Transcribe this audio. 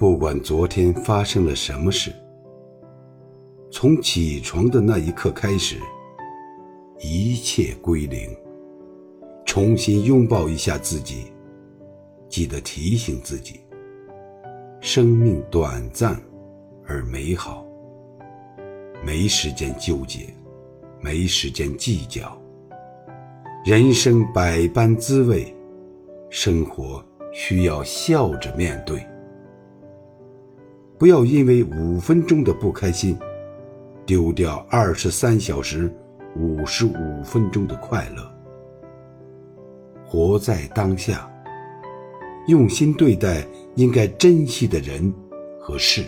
不管昨天发生了什么事，从起床的那一刻开始，一切归零。重新拥抱一下自己，记得提醒自己：生命短暂而美好，没时间纠结，没时间计较。人生百般滋味，生活需要笑着面对。不要因为五分钟的不开心，丢掉二十三小时五十五分钟的快乐。活在当下，用心对待应该珍惜的人和事。